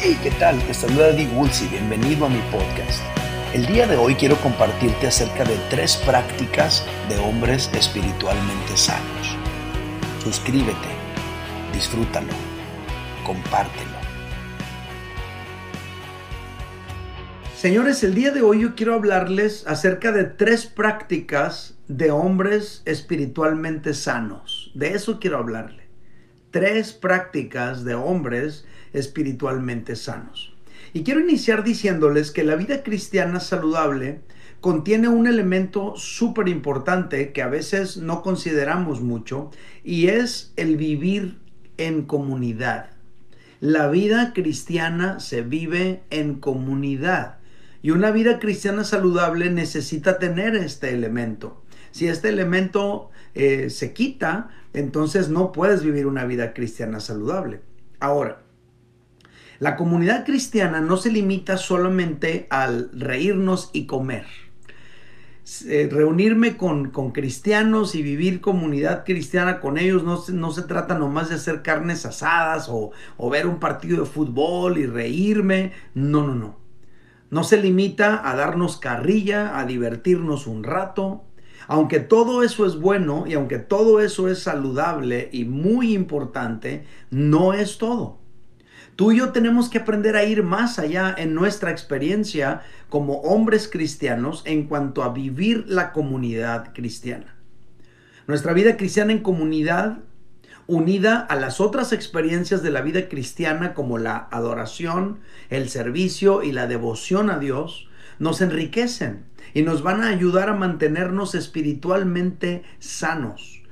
Hey, ¿qué tal? Te saluda Di Woolsey, bienvenido a mi podcast. El día de hoy quiero compartirte acerca de tres prácticas de hombres espiritualmente sanos. Suscríbete, disfrútalo, compártelo. Señores, el día de hoy yo quiero hablarles acerca de tres prácticas de hombres espiritualmente sanos. De eso quiero hablarle. Tres prácticas de hombres espiritualmente sanos. Y quiero iniciar diciéndoles que la vida cristiana saludable contiene un elemento súper importante que a veces no consideramos mucho y es el vivir en comunidad. La vida cristiana se vive en comunidad y una vida cristiana saludable necesita tener este elemento. Si este elemento eh, se quita, entonces no puedes vivir una vida cristiana saludable. Ahora, la comunidad cristiana no se limita solamente al reírnos y comer. Eh, reunirme con, cristianos y vivir comunidad cristiana con ellos no, no se trata nomás de hacer carnes asadas o, o ver un partido de fútbol y reírme. No, no, no. No se limita a darnos carrilla, a divertirnos un rato. Aunque todo eso es bueno y aunque todo eso es saludable y muy importante, no es todo. Tú y yo tenemos que aprender a ir más allá en nuestra experiencia como hombres cristianos en cuanto a vivir la comunidad cristiana. Nuestra vida cristiana en comunidad, unida a las otras experiencias de la vida cristiana como la adoración, el servicio y la devoción a Dios, nos enriquecen y nos van a ayudar a mantenernos espiritualmente sanos.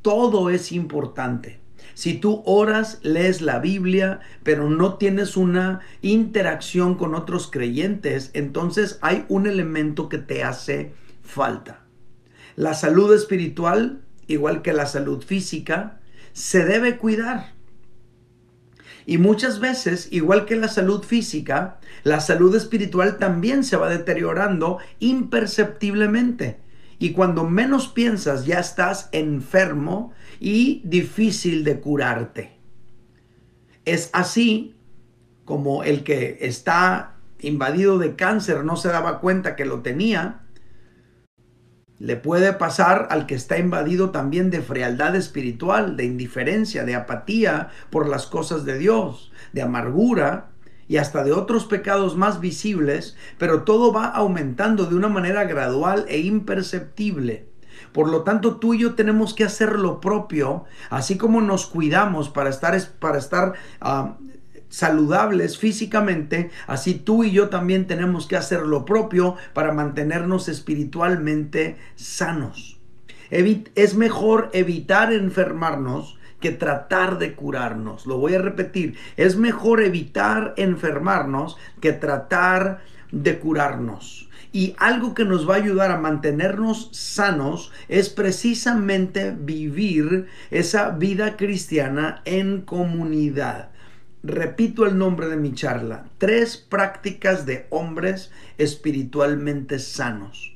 Todo es importante. Si tú oras, lees la Biblia, pero no tienes una interacción con otros creyentes, entonces hay un elemento que te hace falta. La salud espiritual, igual que la salud física, se debe cuidar. Y muchas veces, igual que la salud física, la salud espiritual también se va deteriorando imperceptiblemente. Y cuando menos piensas ya estás enfermo y difícil de curarte. Es así como el que está invadido de cáncer no se daba cuenta que lo tenía. Le puede pasar al que está invadido también de frialdad espiritual, de indiferencia, de apatía por las cosas de Dios, de amargura, y hasta de otros pecados más visibles, pero todo va aumentando de una manera gradual e imperceptible. Por lo tanto, tú y yo tenemos que hacer lo propio, así como nos cuidamos para estar, para estar ah, saludables físicamente, así tú y yo también tenemos que hacer lo propio para mantenernos espiritualmente sanos. es mejor evitar enfermarnos que tratar de curarnos. Lo voy a repetir, es mejor evitar enfermarnos que tratar de curarnos. Y algo que nos va a ayudar a mantenernos sanos es precisamente vivir esa vida cristiana en comunidad. Repito el nombre de mi charla, tres prácticas de hombres espiritualmente sanos.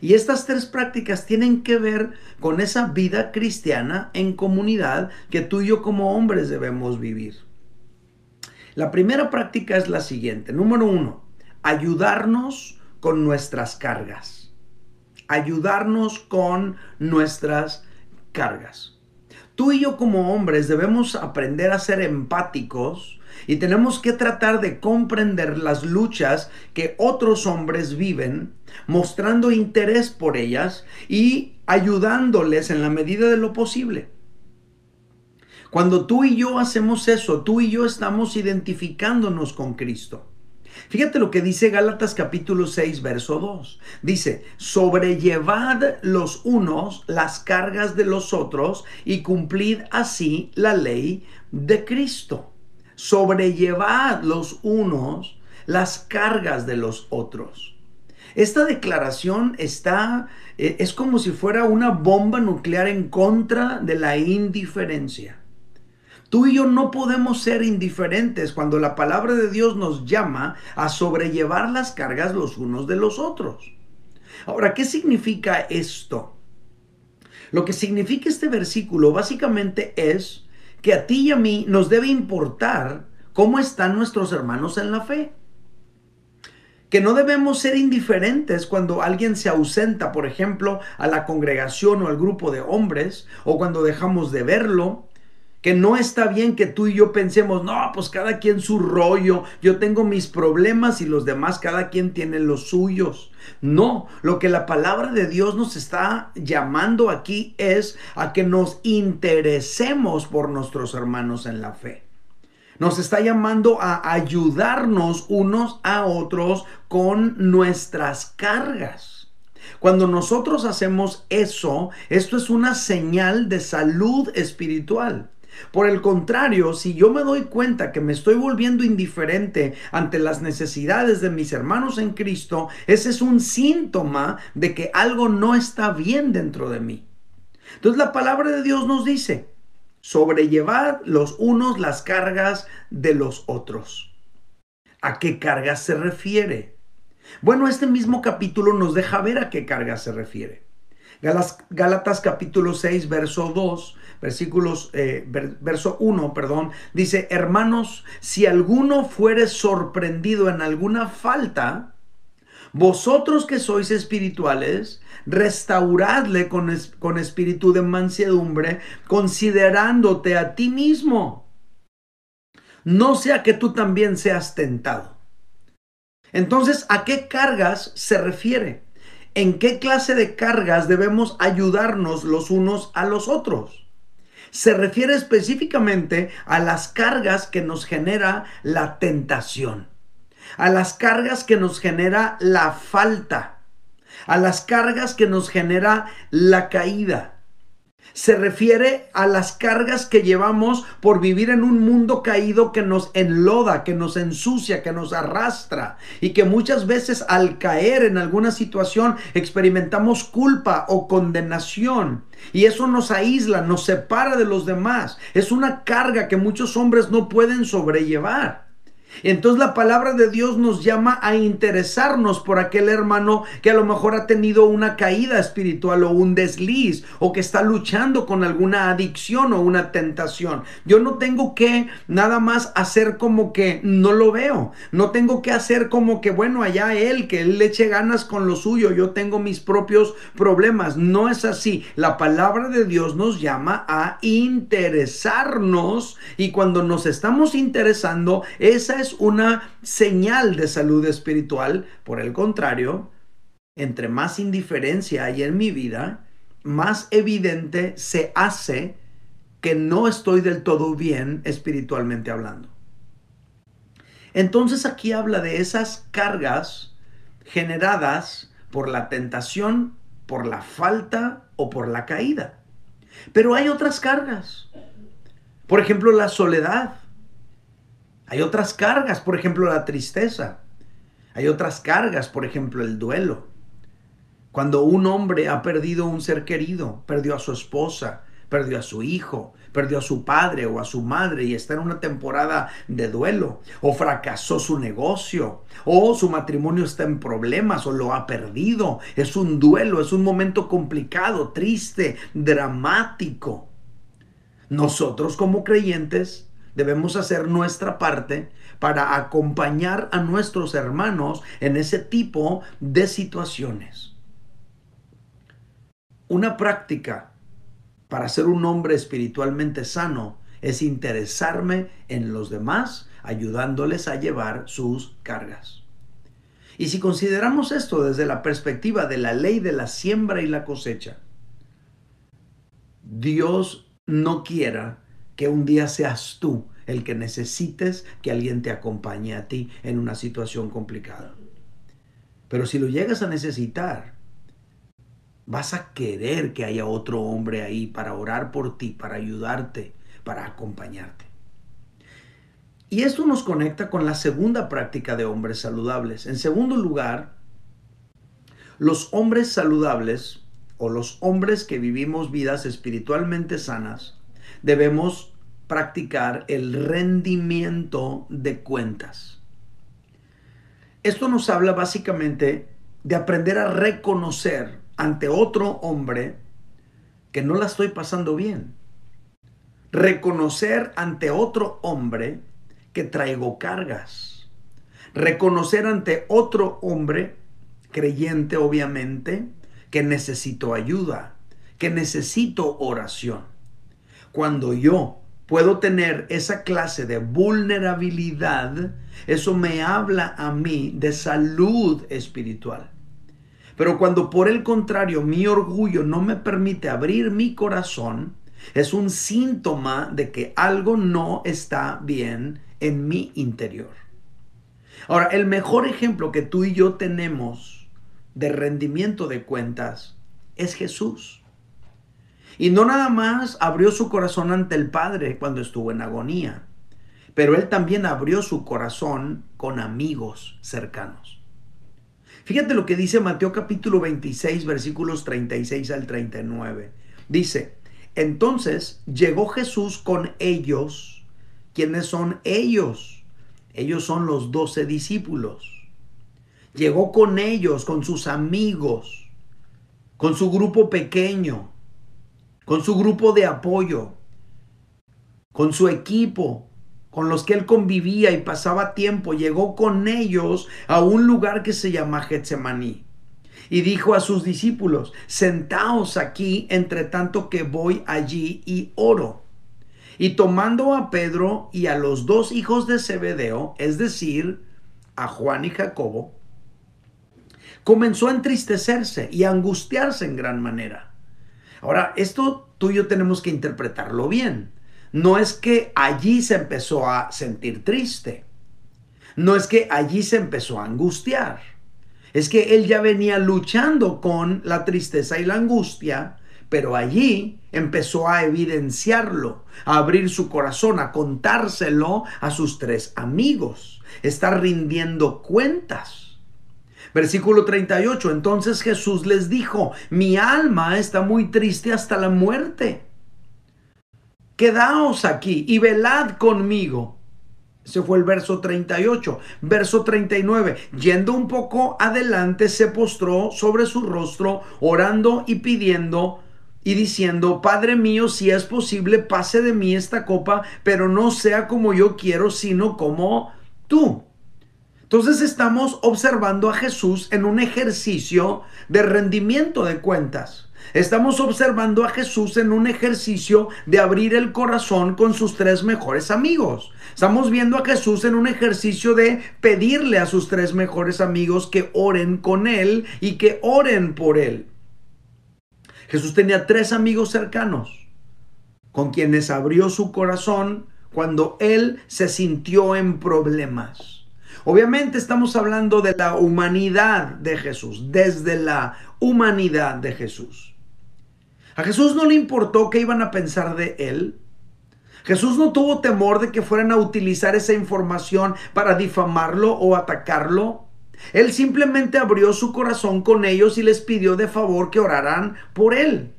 Y estas tres prácticas tienen que ver con esa vida cristiana en comunidad que tú y yo como hombres debemos vivir. La primera práctica es la siguiente. Número uno, ayudarnos con nuestras cargas. Ayudarnos con nuestras cargas. Tú y yo como hombres debemos aprender a ser empáticos y tenemos que tratar de comprender las luchas que otros hombres viven, mostrando interés por ellas y ayudándoles en la medida de lo posible. Cuando tú y yo hacemos eso, tú y yo estamos identificándonos con Cristo. Fíjate lo que dice Gálatas capítulo 6, verso 2. Dice, sobrellevad los unos las cargas de los otros y cumplid así la ley de Cristo sobrellevad los unos las cargas de los otros. Esta declaración está, eh, es como si fuera una bomba nuclear en contra de la indiferencia. Tú y yo no podemos ser indiferentes cuando la palabra de Dios nos llama a sobrellevar las cargas los unos de los otros. Ahora, ¿qué significa esto? Lo que significa este versículo básicamente es que a ti y a mí nos debe importar cómo están nuestros hermanos en la fe. Que no debemos ser indiferentes cuando alguien se ausenta, por ejemplo, a la congregación o al grupo de hombres, o cuando dejamos de verlo, que no está bien que tú y yo pensemos, no, pues cada quien su rollo, yo tengo mis problemas y los demás, cada quien tiene los suyos. No, lo que la palabra de Dios nos está llamando aquí es a que nos interesemos por nuestros hermanos en la fe. Nos está llamando a ayudarnos unos a otros con nuestras cargas. Cuando nosotros hacemos eso, esto es una señal de salud espiritual. Por el contrario, si yo me doy cuenta que me estoy volviendo indiferente ante las necesidades de mis hermanos en Cristo, ese es un síntoma de que algo no está bien dentro de mí. Entonces la palabra de Dios nos dice, sobrellevad los unos las cargas de los otros. ¿A qué cargas se refiere? Bueno, este mismo capítulo nos deja ver a qué cargas se refiere. Gálatas capítulo 6, verso 2 versículos, eh, verso 1, perdón, dice, hermanos, si alguno fuere sorprendido en alguna falta, vosotros que sois espirituales, restauradle con, con espíritu de mansedumbre, considerándote a ti mismo. No sea que tú también seas tentado. Entonces, ¿a qué cargas se refiere? ¿En qué clase de cargas debemos ayudarnos los unos a los otros? Se refiere específicamente a las cargas que nos genera la tentación, a las cargas que nos genera la falta, a las cargas que nos genera la caída se refiere a las cargas que llevamos por vivir en un mundo caído que nos enloda, que nos ensucia, que nos arrastra y que muchas veces al caer en alguna situación experimentamos culpa o condenación. Y eso nos aísla, nos separa de los demás. Es una carga que muchos hombres no pueden sobrellevar. Entonces la palabra de Dios nos llama a interesarnos por aquel hermano que a lo mejor ha tenido una caída espiritual o un desliz o que está luchando con alguna adicción o una tentación. Yo no tengo que nada más hacer como que no lo veo. No tengo que hacer como que bueno, allá él, que él le eche ganas con lo suyo. Yo tengo mis propios problemas. No es así. La palabra de Dios nos llama a interesarnos y cuando nos estamos interesando, esa es una señal de salud espiritual. Por el contrario, entre más indiferencia hay en mi vida, más evidente se hace que no estoy del todo bien espiritualmente hablando. Entonces aquí habla de esas cargas generadas por la tentación, por la falta o por la caída. Pero hay otras cargas. Por ejemplo, la soledad. Hay otras cargas, por ejemplo, la tristeza. Hay otras cargas, por ejemplo, el duelo. Cuando un hombre ha perdido un ser querido, perdió a su esposa, perdió a su hijo, perdió a su padre o a su madre y está en una temporada de duelo, o fracasó su negocio, o su matrimonio está en problemas o lo ha perdido. Es un duelo, es un momento complicado, triste, dramático. Nosotros como creyentes debemos hacer nuestra parte para acompañar a nuestros hermanos en ese tipo de situaciones. Una práctica para ser un hombre espiritualmente sano es interesarme en los demás, ayudándoles a llevar sus cargas. Y si consideramos esto desde la perspectiva de la ley de la siembra y la cosecha, Dios no quiera que un día seas tú el que necesites que alguien te acompañe a ti en una situación complicada. Pero si lo llegas a necesitar, vas a querer que haya otro hombre ahí para orar por ti, para ayudarte, para acompañarte. Y esto nos conecta con la segunda práctica de hombres saludables. En segundo lugar, los hombres saludables o los hombres que vivimos vidas espiritualmente sanas debemos practicar el rendimiento de cuentas. Esto nos habla básicamente de aprender a reconocer ante otro hombre que no la estoy pasando bien. reconocer ante otro hombre que traigo cargas. Reconocer ante otro hombre, creyente obviamente, que necesito ayuda, que necesito oración. Cuando yo puedo tener esa clase de vulnerabilidad, eso me habla a mí de salud espiritual. Pero cuando por el contrario mi orgullo no me permite abrir mi corazón, es un síntoma de que algo no está bien en mi interior. Ahora, el mejor ejemplo que tú y yo tenemos de rendimiento de cuentas es Jesús. Y no nada más abrió su corazón ante el Padre cuando estuvo en agonía, pero él también abrió su corazón con amigos cercanos. Fíjate lo que dice Mateo capítulo 26 versículos 36 al 39. Dice, entonces llegó Jesús con ellos. ¿Quiénes son ellos? Ellos son los doce discípulos. Llegó con ellos, con sus amigos, con su grupo pequeño, con su grupo de apoyo, con su equipo, con los que él convivía y pasaba tiempo. Llegó con ellos a un lugar que se llama Getsemaní y dijo a sus discípulos, sentaos aquí entre tanto que voy allí y oro. Y tomando a Pedro y a los dos hijos de Zebedeo, es decir, a Juan y Jacobo, comenzó a entristecerse y a angustiarse en gran manera. Ahora, esto tú y yo tenemos que interpretarlo bien. No es que allí se empezó a sentir triste. No es que allí se empezó a angustiar es que él ya venía luchando con la tristeza y la angustia, pero allí empezó a evidenciarlo, a abrir su corazón, a contárselo a sus tres amigos. Está rindiendo cuentas. Versículo 38. Entonces Jesús les dijo, mi alma está muy triste hasta la muerte. Quedaos aquí y velad conmigo. Ese fue el verso 38. Verso 39. Yendo un poco adelante, se postró sobre su rostro, orando y pidiendo y diciendo, Padre mío, si es posible, pase de mí esta copa, pero no sea como yo quiero, sino como tú. Entonces estamos observando a Jesús en un ejercicio de rendimiento de cuentas. Estamos observando a Jesús en un ejercicio de abrir el corazón con sus tres mejores amigos. Estamos viendo a Jesús en un ejercicio de pedirle a sus tres mejores amigos que oren con él y que oren por él. Jesús tenía tres amigos cercanos con quienes abrió su corazón cuando él se sintió en problemas. Obviamente estamos hablando de la humanidad de Jesús, desde la humanidad de Jesús. A Jesús no le importó qué iban a pensar de él. Jesús no tuvo temor de que fueran a utilizar esa información para difamarlo o atacarlo. Él simplemente abrió su corazón con ellos y les pidió de favor que oraran por él.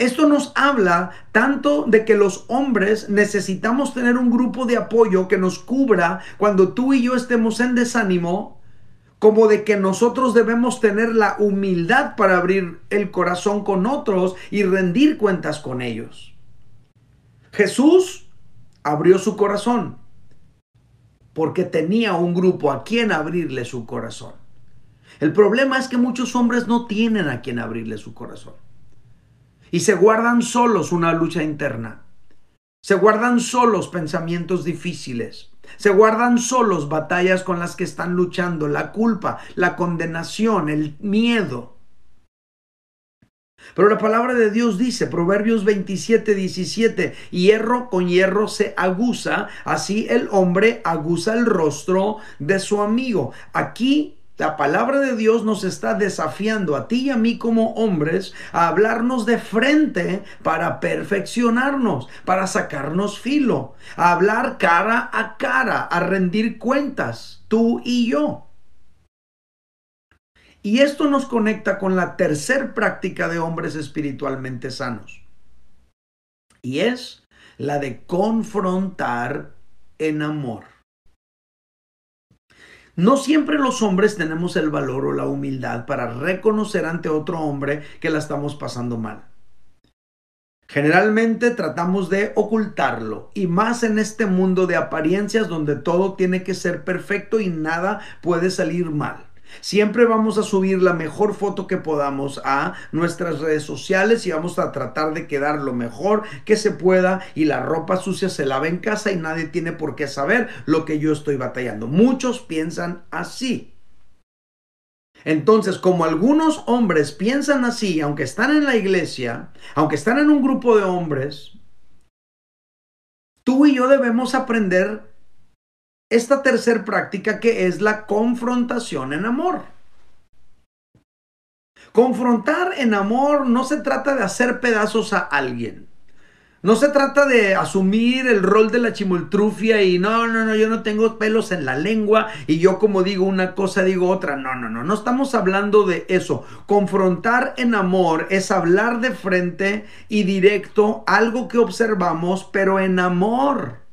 Esto nos habla tanto de que los hombres necesitamos tener un grupo de apoyo que nos cubra cuando tú y yo estemos en desánimo, como de que nosotros debemos tener la humildad para abrir el corazón con otros y rendir cuentas con ellos. Jesús abrió su corazón porque tenía un grupo a quien abrirle su corazón. El problema es que muchos hombres no tienen a quien abrirle su corazón. Y se guardan solos una lucha interna. Se guardan solos pensamientos difíciles. Se guardan solos batallas con las que están luchando, la culpa, la condenación, el miedo. Pero la palabra de Dios dice, Proverbios 27, 17, hierro con hierro se aguza, así el hombre aguza el rostro de su amigo. Aquí la palabra de Dios nos está desafiando a ti y a mí como hombres a hablarnos de frente para perfeccionarnos, para sacarnos filo, a hablar cara a cara, a rendir cuentas, tú y yo. Y esto nos conecta con la tercer práctica de hombres espiritualmente sanos. Y es la de confrontar en amor. No siempre los hombres tenemos el valor o la humildad para reconocer ante otro hombre que la estamos pasando mal. Generalmente tratamos de ocultarlo y más en este mundo de apariencias donde todo tiene que ser perfecto y nada puede salir mal. Siempre vamos a subir la mejor foto que podamos a nuestras redes sociales y vamos a tratar de quedar lo mejor que se pueda y la ropa sucia se lava en casa y nadie tiene por qué saber lo que yo estoy batallando. Muchos piensan así. Entonces, como algunos hombres piensan así, aunque están en la iglesia, aunque están en un grupo de hombres, tú y yo debemos aprender esta tercera práctica que es la confrontación en amor. Confrontar en amor no se trata de hacer pedazos a alguien. No se trata de asumir el rol de la chimoltrufia y no, no, no, yo no tengo pelos en la lengua y yo como digo una cosa digo otra. No, no, no, no estamos hablando de eso. Confrontar en amor es hablar de frente y directo algo que observamos, pero en amor.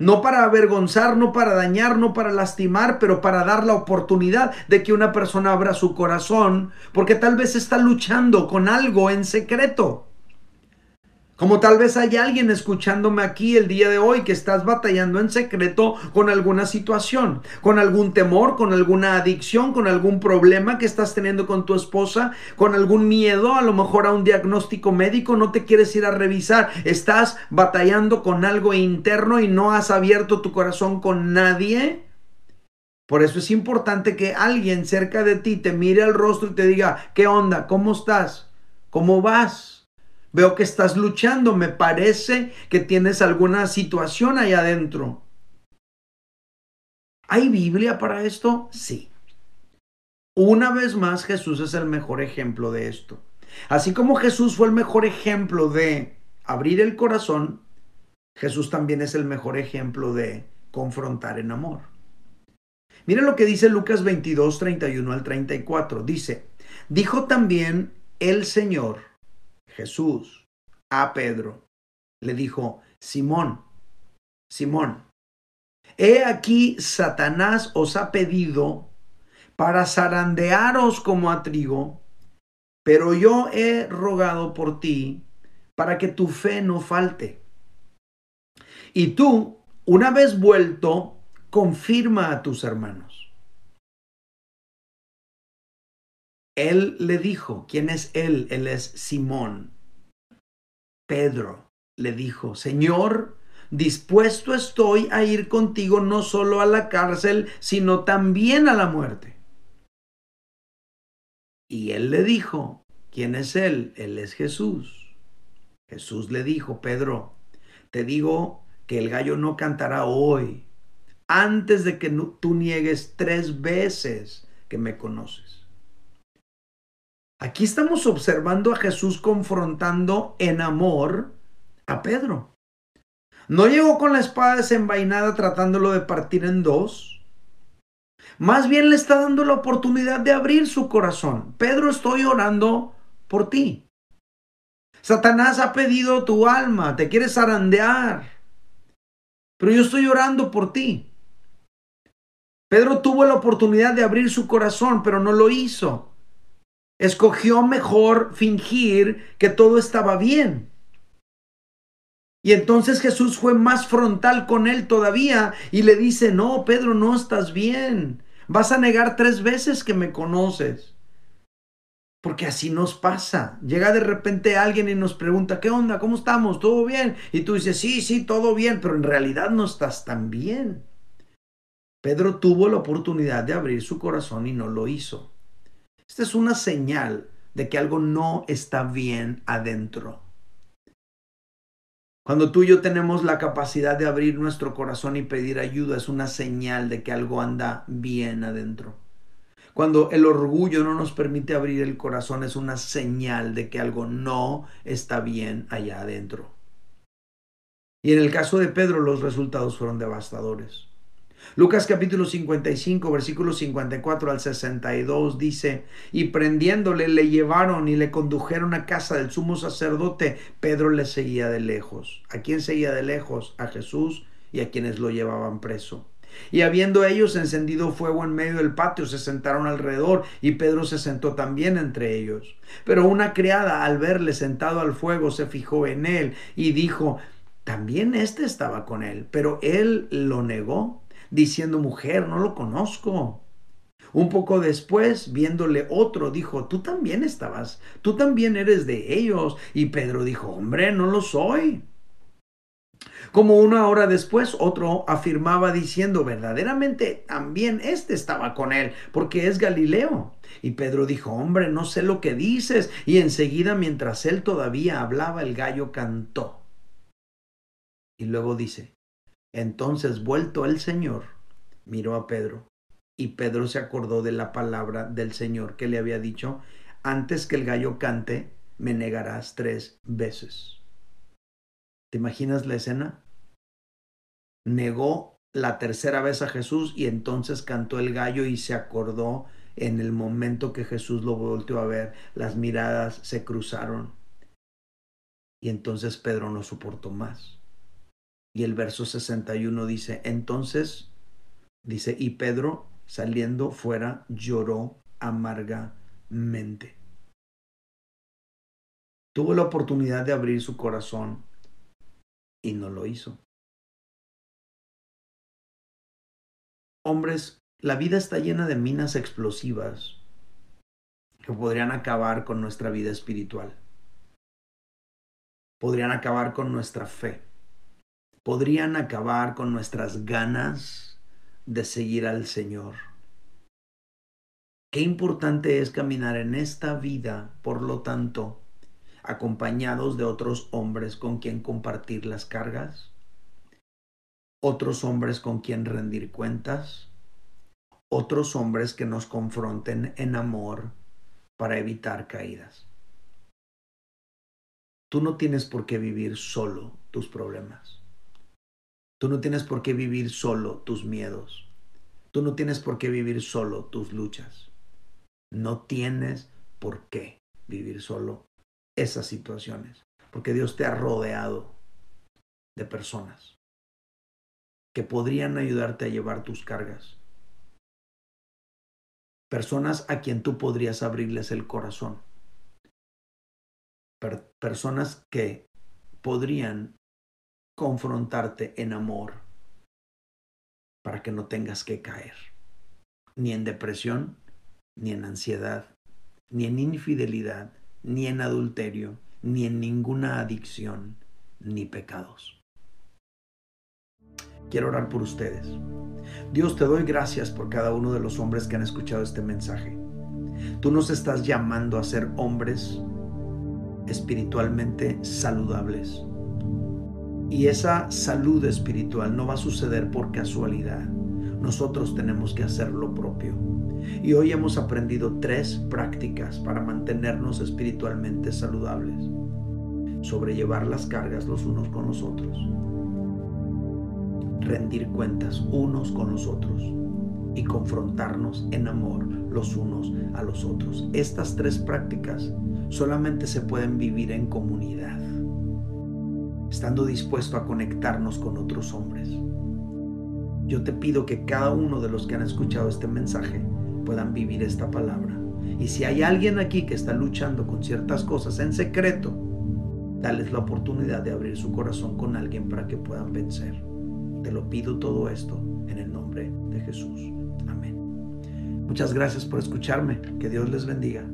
No para avergonzar, no para dañar, no para lastimar, pero para dar la oportunidad de que una persona abra su corazón, porque tal vez está luchando con algo en secreto. Como tal vez hay alguien escuchándome aquí el día de hoy que estás batallando en secreto con alguna situación, con algún temor, con alguna adicción, con algún problema que estás teniendo con tu esposa, con algún miedo, a lo mejor a un diagnóstico médico, no te quieres ir a revisar, estás batallando con algo interno y no has abierto tu corazón con nadie. Por eso es importante que alguien cerca de ti te mire al rostro y te diga, ¿qué onda? ¿Cómo estás? ¿Cómo vas? Veo que estás luchando. Me parece que tienes alguna situación ahí adentro. ¿Hay Biblia para esto? Sí. Una vez más, Jesús es el mejor ejemplo de esto. Así como Jesús fue el mejor ejemplo de abrir el corazón, Jesús también es el mejor ejemplo de confrontar en amor. Miren lo que dice Lucas 22, 31 al 34. Dice, dijo también el Señor, Jesús a Pedro, le dijo, Simón, Simón, he aquí Satanás os ha pedido para zarandearos como a trigo, pero yo he rogado por ti para que tu fe no falte. Y tú, una vez vuelto, confirma a tus hermanos. Él le dijo, ¿quién es él? Él es Simón. Pedro le dijo, Señor, dispuesto estoy a ir contigo no solo a la cárcel, sino también a la muerte. Y él le dijo, ¿quién es él? Él es Jesús. Jesús le dijo, Pedro, te digo que el gallo no cantará hoy, antes de que tú niegues tres veces que me conoces. Aquí estamos observando a Jesús confrontando en amor a Pedro. No llegó con la espada desenvainada tratándolo de partir en dos. Más bien le está dando la oportunidad de abrir su corazón. Pedro, estoy orando por ti. Satanás ha pedido tu alma, te quieres zarandear. Pero yo estoy orando por ti. Pedro tuvo la oportunidad de abrir su corazón, pero no lo hizo escogió mejor fingir que todo estaba bien. Y entonces Jesús fue más frontal con él todavía y le dice, no, Pedro, no estás bien. Vas a negar tres veces que me conoces. Porque así nos pasa. Llega de repente alguien y nos pregunta, ¿qué onda? ¿Cómo estamos? ¿Todo bien? Y tú dices, sí, sí, todo bien, pero en realidad no estás tan bien. Pedro tuvo la oportunidad de abrir su corazón y no lo hizo. Esta es una señal de que algo no está bien adentro. Cuando tú y yo tenemos la capacidad de abrir nuestro corazón y pedir ayuda, es una señal de que algo anda bien adentro. Cuando el orgullo no nos permite abrir el corazón, es una señal de que algo no está bien allá adentro. Y en el caso de Pedro, los resultados fueron devastadores. Lucas capítulo 55, versículo 54 al 62 dice, y prendiéndole le llevaron y le condujeron a casa del sumo sacerdote. Pedro le seguía de lejos. ¿A quién seguía de lejos? A Jesús y a quienes lo llevaban preso. Y habiendo ellos encendido fuego en medio del patio, se sentaron alrededor y Pedro se sentó también entre ellos. Pero una criada al verle sentado al fuego se fijó en él y dijo, también éste estaba con él, pero él lo negó, diciendo, mujer, no lo conozco. Un poco después, viéndole otro, dijo, tú también estabas, tú también eres de ellos. Y Pedro dijo, hombre, no lo soy. Como una hora después, otro afirmaba diciendo, verdaderamente también este estaba con él, porque es Galileo. Y Pedro dijo, hombre, no sé lo que dices. Y enseguida, mientras él todavía hablaba, el gallo cantó. Y luego dice, entonces vuelto el Señor, miró a Pedro. Y Pedro se acordó de la palabra del Señor que le había dicho, antes que el gallo cante, me negarás tres veces. ¿Te imaginas la escena? Negó la tercera vez a Jesús y entonces cantó el gallo y se acordó en el momento que Jesús lo volteó a ver, las miradas se cruzaron. Y entonces Pedro no soportó más. Y el verso 61 dice, entonces, dice, y Pedro saliendo fuera lloró amargamente. Tuvo la oportunidad de abrir su corazón y no lo hizo. Hombres, la vida está llena de minas explosivas que podrían acabar con nuestra vida espiritual. Podrían acabar con nuestra fe. Podrían acabar con nuestras ganas de seguir al Señor. Qué importante es caminar en esta vida, por lo tanto, acompañados de otros hombres con quien compartir las cargas, otros hombres con quien rendir cuentas, otros hombres que nos confronten en amor para evitar caídas. Tú no tienes por qué vivir solo tus problemas. Tú no tienes por qué vivir solo tus miedos. Tú no tienes por qué vivir solo tus luchas. No tienes por qué vivir solo esas situaciones, porque Dios te ha rodeado de personas que podrían ayudarte a llevar tus cargas. Personas a quien tú podrías abrirles el corazón. personas que podrían confrontarte en amor para que no tengas que caer, ni en depresión, ni en ansiedad, ni en infidelidad, ni en adulterio, ni en ninguna adicción, ni pecados. Quiero orar por ustedes. Dios, te doy gracias por cada uno de los hombres que han escuchado este mensaje. Tú nos estás llamando a ser hombres espiritualmente saludables. Y esa salud espiritual no va a suceder por casualidad. Nosotros tenemos que hacer lo propio. Y hoy hemos aprendido tres prácticas para mantenernos espiritualmente saludables. Sobrellevar las cargas los unos con los otros. Rendir cuentas unos con los otros. Y confrontarnos en amor los unos a los otros. Estas tres prácticas solamente se pueden vivir en comunidad. Estando dispuesto a conectarnos con otros hombres. Yo te pido que cada uno de los que han escuchado este mensaje puedan vivir esta palabra. Y si hay alguien aquí que está luchando con ciertas cosas en secreto, dales la oportunidad de abrir su corazón con alguien para que puedan vencer. Te lo pido todo esto en el nombre de Jesús. Amén. Muchas gracias por escucharme. Que Dios les bendiga.